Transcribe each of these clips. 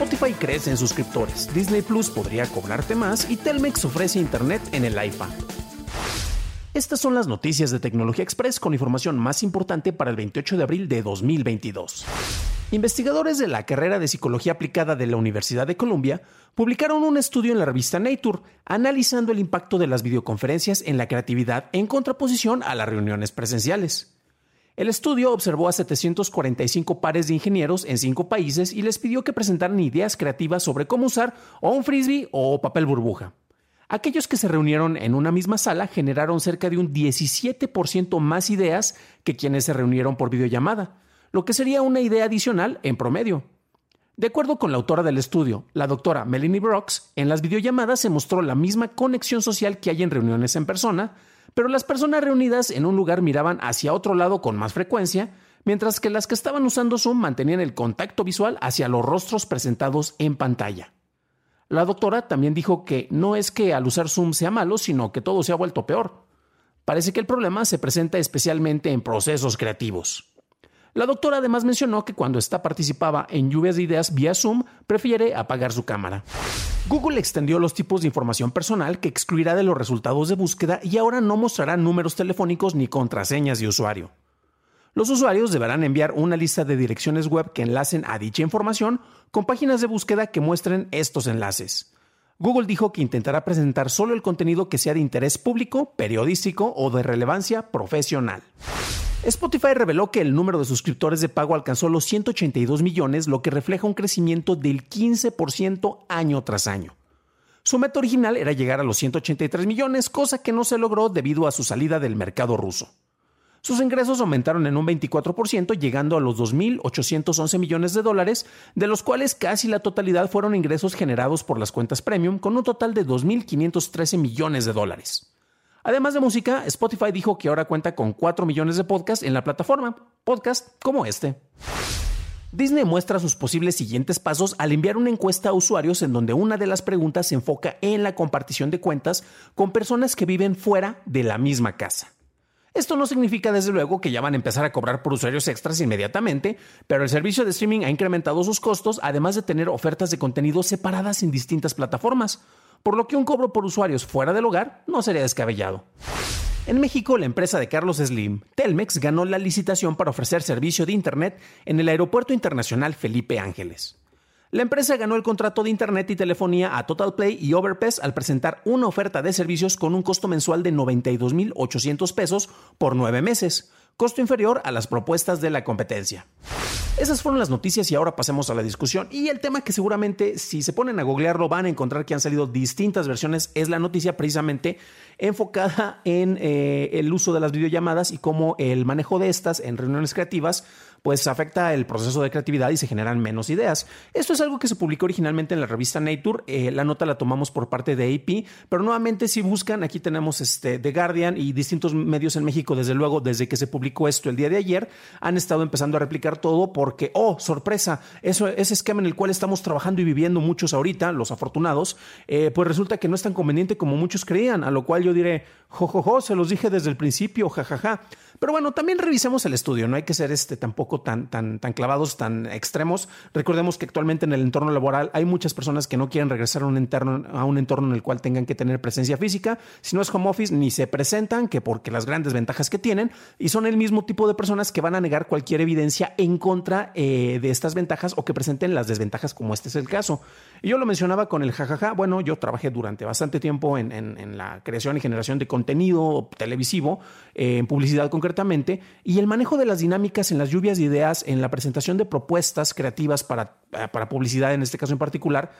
Spotify crece en suscriptores, Disney Plus podría cobrarte más y Telmex ofrece internet en el iPad. Estas son las noticias de Tecnología Express con información más importante para el 28 de abril de 2022. Investigadores de la carrera de Psicología Aplicada de la Universidad de Columbia publicaron un estudio en la revista Nature analizando el impacto de las videoconferencias en la creatividad en contraposición a las reuniones presenciales. El estudio observó a 745 pares de ingenieros en cinco países y les pidió que presentaran ideas creativas sobre cómo usar o un frisbee o papel burbuja. Aquellos que se reunieron en una misma sala generaron cerca de un 17% más ideas que quienes se reunieron por videollamada, lo que sería una idea adicional en promedio. De acuerdo con la autora del estudio, la doctora Melanie Brooks, en las videollamadas se mostró la misma conexión social que hay en reuniones en persona, pero las personas reunidas en un lugar miraban hacia otro lado con más frecuencia, mientras que las que estaban usando Zoom mantenían el contacto visual hacia los rostros presentados en pantalla. La doctora también dijo que no es que al usar Zoom sea malo, sino que todo se ha vuelto peor. Parece que el problema se presenta especialmente en procesos creativos. La doctora además mencionó que cuando está participaba en lluvias de ideas vía Zoom, prefiere apagar su cámara. Google extendió los tipos de información personal que excluirá de los resultados de búsqueda y ahora no mostrará números telefónicos ni contraseñas de usuario. Los usuarios deberán enviar una lista de direcciones web que enlacen a dicha información con páginas de búsqueda que muestren estos enlaces. Google dijo que intentará presentar solo el contenido que sea de interés público, periodístico o de relevancia profesional. Spotify reveló que el número de suscriptores de pago alcanzó los 182 millones, lo que refleja un crecimiento del 15% año tras año. Su meta original era llegar a los 183 millones, cosa que no se logró debido a su salida del mercado ruso. Sus ingresos aumentaron en un 24%, llegando a los 2.811 millones de dólares, de los cuales casi la totalidad fueron ingresos generados por las cuentas premium, con un total de 2.513 millones de dólares. Además de música, Spotify dijo que ahora cuenta con 4 millones de podcasts en la plataforma, podcasts como este. Disney muestra sus posibles siguientes pasos al enviar una encuesta a usuarios en donde una de las preguntas se enfoca en la compartición de cuentas con personas que viven fuera de la misma casa. Esto no significa desde luego que ya van a empezar a cobrar por usuarios extras inmediatamente, pero el servicio de streaming ha incrementado sus costos además de tener ofertas de contenido separadas en distintas plataformas, por lo que un cobro por usuarios fuera del hogar no sería descabellado. En México, la empresa de Carlos Slim, Telmex, ganó la licitación para ofrecer servicio de Internet en el Aeropuerto Internacional Felipe Ángeles. La empresa ganó el contrato de Internet y telefonía a Total Play y Overpass al presentar una oferta de servicios con un costo mensual de 92.800 pesos por nueve meses, costo inferior a las propuestas de la competencia. Esas fueron las noticias y ahora pasemos a la discusión. Y el tema que seguramente si se ponen a googlearlo van a encontrar que han salido distintas versiones es la noticia precisamente enfocada en eh, el uso de las videollamadas y cómo el manejo de estas en reuniones creativas pues afecta el proceso de creatividad y se generan menos ideas. Esto es algo que se publicó originalmente en la revista Nature, eh, la nota la tomamos por parte de AP, pero nuevamente si buscan, aquí tenemos este The Guardian y distintos medios en México, desde luego, desde que se publicó esto el día de ayer, han estado empezando a replicar todo porque, oh, sorpresa, eso, ese esquema en el cual estamos trabajando y viviendo muchos ahorita, los afortunados, eh, pues resulta que no es tan conveniente como muchos creían, a lo cual yo diré, jojojo, se los dije desde el principio, jajaja. Pero bueno, también revisemos el estudio, no hay que ser este tampoco tan, tan, tan clavados, tan extremos. Recordemos que actualmente en el entorno laboral hay muchas personas que no quieren regresar a un entorno, a un entorno en el cual tengan que tener presencia física. Si no es home office, ni se presentan, que porque las grandes ventajas que tienen, y son el mismo tipo de personas que van a negar cualquier evidencia en contra eh, de estas ventajas o que presenten las desventajas, como este es el caso. Y yo lo mencionaba con el jajaja. Bueno, yo trabajé durante bastante tiempo en, en, la creación y generación de contenido televisivo, eh, en publicidad concretamente, y el manejo de las dinámicas en las lluvias de ideas, en la presentación de propuestas creativas para, eh, para publicidad, en este caso en particular,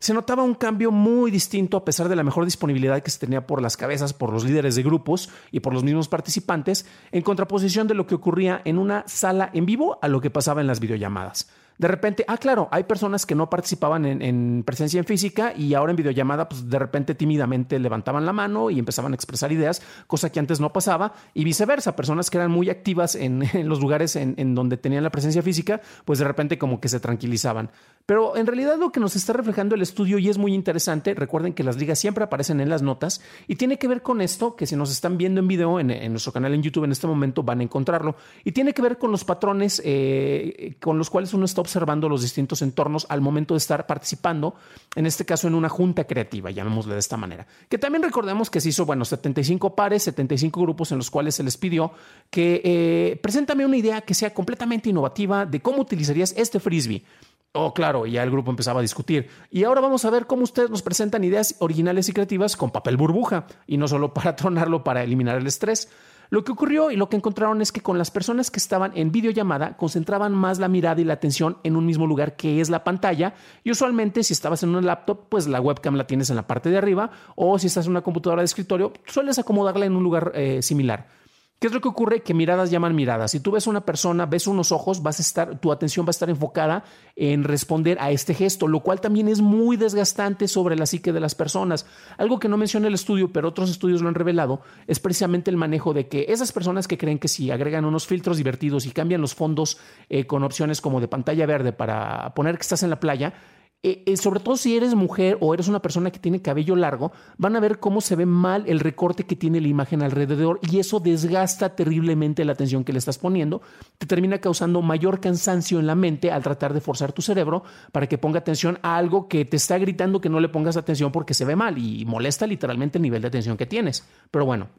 se notaba un cambio muy distinto a pesar de la mejor disponibilidad que se tenía por las cabezas, por los líderes de grupos y por los mismos participantes, en contraposición de lo que ocurría en una sala en vivo a lo que pasaba en las videollamadas de repente, ah, claro, hay personas que no participaban en, presencia en física y ahora en videollamada, pues de repente tímidamente levantaban la mano y empezaban a expresar ideas, cosa que antes no pasaba, y viceversa, personas que eran muy activas en, los lugares en, donde tenían la presencia física, pues de repente como que se tranquilizaban. Pero en realidad lo que nos está reflejando el estudio y es muy interesante, recuerden que las ligas siempre aparecen en las notas y tiene que ver con esto, que si nos están viendo en video en, nuestro canal en YouTube en este momento van a encontrarlo, y tiene que ver con los patrones eh, con los cuales uno está observando los distintos entornos al momento de estar participando, en este caso en una junta creativa, llamémosle de esta manera. Que también recordemos que se hizo, bueno, 75 pares, 75 grupos en los cuales se les pidió que eh, preséntame una idea que sea completamente innovativa de cómo utilizarías este frisbee. Oh, claro, y ya el grupo empezaba a discutir. Y ahora vamos a ver cómo ustedes nos presentan ideas originales y creativas con papel burbuja, y no solo para tronarlo, para eliminar el estrés. Lo que ocurrió y lo que encontraron es que con las personas que estaban en videollamada concentraban más la mirada y la atención en un mismo lugar que es la pantalla y usualmente si estabas en un laptop pues la webcam la tienes en la parte de arriba o si estás en una computadora de escritorio sueles acomodarla en un lugar eh, similar. ¿Qué es lo que ocurre? Que miradas llaman miradas. Si tú ves una persona, ves unos ojos, vas a estar, tu atención va a estar enfocada en responder a este gesto, lo cual también es muy desgastante sobre la psique de las personas. Algo que no menciona el estudio, pero otros estudios lo han revelado, es precisamente el manejo de que esas personas que creen que si agregan unos filtros divertidos y cambian los fondos eh, con opciones como de pantalla verde para poner que estás en la playa, eh, eh, sobre todo si eres mujer o eres una persona que tiene cabello largo, van a ver cómo se ve mal el recorte que tiene la imagen alrededor y eso desgasta terriblemente la atención que le estás poniendo, te termina causando mayor cansancio en la mente al tratar de forzar tu cerebro para que ponga atención a algo que te está gritando que no le pongas atención porque se ve mal y molesta literalmente el nivel de atención que tienes. Pero bueno,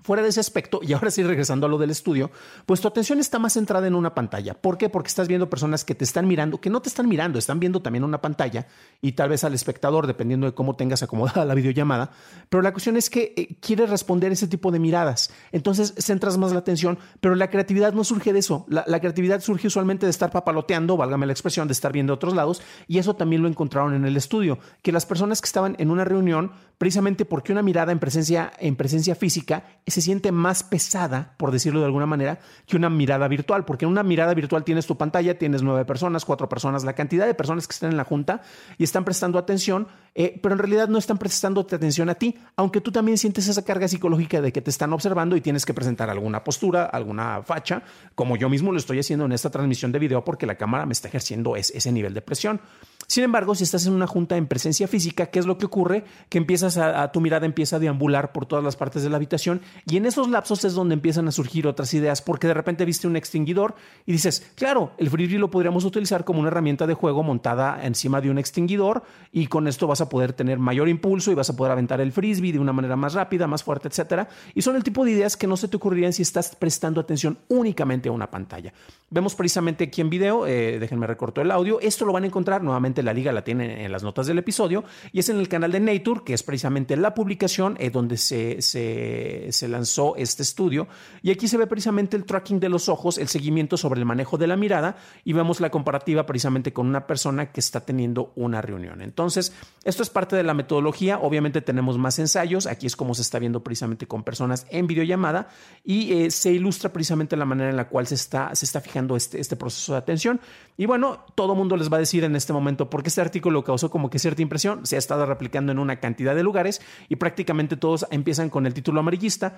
Fuera de ese aspecto, y ahora sí regresando a lo del estudio, pues tu atención está más centrada en una pantalla. ¿Por qué? Porque estás viendo personas que te están mirando, que no te están mirando, están viendo también una pantalla y tal vez al espectador, dependiendo de cómo tengas acomodada la videollamada. Pero la cuestión es que eh, quieres responder ese tipo de miradas. Entonces centras más la atención, pero la creatividad no surge de eso. La, creatividad surge usualmente de estar papaloteando, válgame la expresión, de estar viendo otros lados. Y eso también lo encontraron en el estudio, que las personas que estaban en una reunión, precisamente porque una mirada en presencia, en presencia física, se siente más pesada, por decirlo de alguna manera, que una mirada virtual, porque en una mirada virtual tienes tu pantalla, tienes nueve personas, cuatro personas, la cantidad de personas que están en la junta y están prestando atención, eh, pero en realidad no están prestando atención a ti, aunque tú también sientes esa carga psicológica de que te están observando y tienes que presentar alguna postura, alguna facha, como yo mismo lo estoy haciendo en esta transmisión de video porque la cámara me está ejerciendo ese nivel de presión. Sin embargo, si estás en una junta en presencia física, ¿qué es lo que ocurre? Que empiezas a, tu mirada empieza a deambular por todas las partes de la habitación y en esos lapsos es donde empiezan a surgir otras ideas porque de repente viste un extinguidor y dices, claro, el frisbee lo podríamos utilizar como una herramienta de juego montada encima de un extinguidor y con esto vas a poder tener mayor impulso y vas a poder aventar el frisbee de una manera más rápida, más fuerte, etcétera. Y son el tipo de ideas que no se te ocurrirían si estás prestando atención únicamente a una pantalla. Vemos precisamente aquí en video, eh, déjenme recorto el audio, esto lo van a encontrar nuevamente la liga la tiene en las notas del episodio y es en el canal de Nature, que es precisamente la publicación eh, donde se, lanzó este estudio. Y aquí se ve precisamente el tracking de los ojos, el seguimiento sobre el manejo de la mirada y vemos la comparativa precisamente con una persona que está teniendo una reunión. Entonces, esto es parte de la metodología. Obviamente tenemos más ensayos. Aquí es como se está viendo precisamente con personas en videollamada y eh, se ilustra precisamente la manera en la cual se está, se está fijando este, este proceso de atención. Y bueno, todo mundo les va a decir en este momento por qué este artículo causó como que cierta impresión, se ha estado replicando en una cantidad de lugares y prácticamente todos empiezan con el título amarillista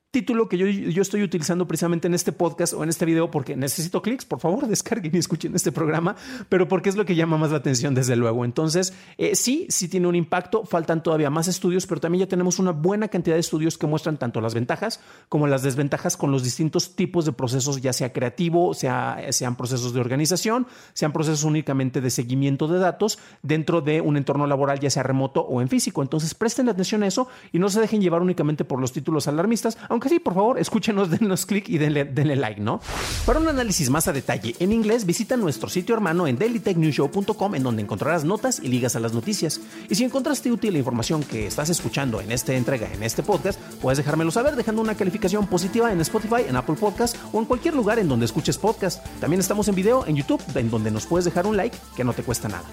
título que yo, yo, estoy utilizando precisamente en este podcast o en este video porque necesito clics, por favor descarguen y escuchen este programa, pero porque es lo que llama más la atención desde luego. Entonces, eh, sí, sí tiene un impacto, faltan todavía más estudios, pero también ya tenemos una buena cantidad de estudios que muestran tanto las ventajas como las desventajas con los distintos tipos de procesos, ya sea creativo, sea, sean procesos de organización, sean procesos únicamente de seguimiento de datos dentro de un entorno laboral, ya sea remoto o en físico. Entonces, presten atención a eso y no se dejen llevar únicamente por los títulos alarmistas, aunque sí, por favor, escúchenos, denos clic y denle, like, ¿no? Para un análisis más a detalle en inglés, visita nuestro sitio hermano en dailytechnewshow.com en donde encontrarás notas y ligas a las noticias. Y si encontraste útil la información que estás escuchando en esta entrega, en este podcast, puedes dejármelo saber dejando una calificación positiva en Spotify, en Apple Podcast o en cualquier lugar en donde escuches podcast. También estamos en video en YouTube, en donde nos puedes dejar un like que no te cuesta nada.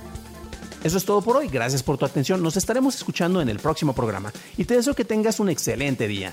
Eso es todo por hoy, gracias por tu atención, nos estaremos escuchando en el próximo programa y te deseo que tengas un excelente día.